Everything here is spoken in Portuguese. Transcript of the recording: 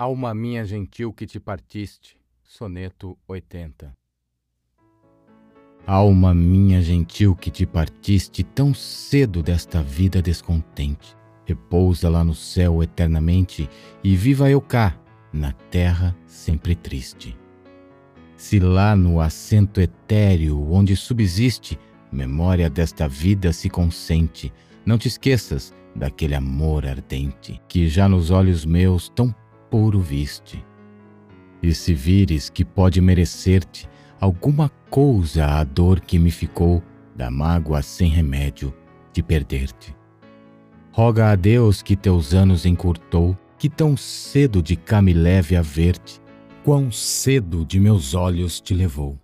Alma minha gentil que te partiste. Soneto 80. Alma minha gentil que te partiste tão cedo desta vida descontente. Repousa lá no céu eternamente e viva eu cá, na terra sempre triste. Se lá no assento etéreo onde subsiste memória desta vida se consente, não te esqueças daquele amor ardente que já nos olhos meus tão puro viste. E se vires que pode merecer-te alguma coisa a dor que me ficou da mágoa sem remédio de perder-te. Roga a Deus que teus anos encurtou, que tão cedo de cá me leve a ver-te, quão cedo de meus olhos te levou.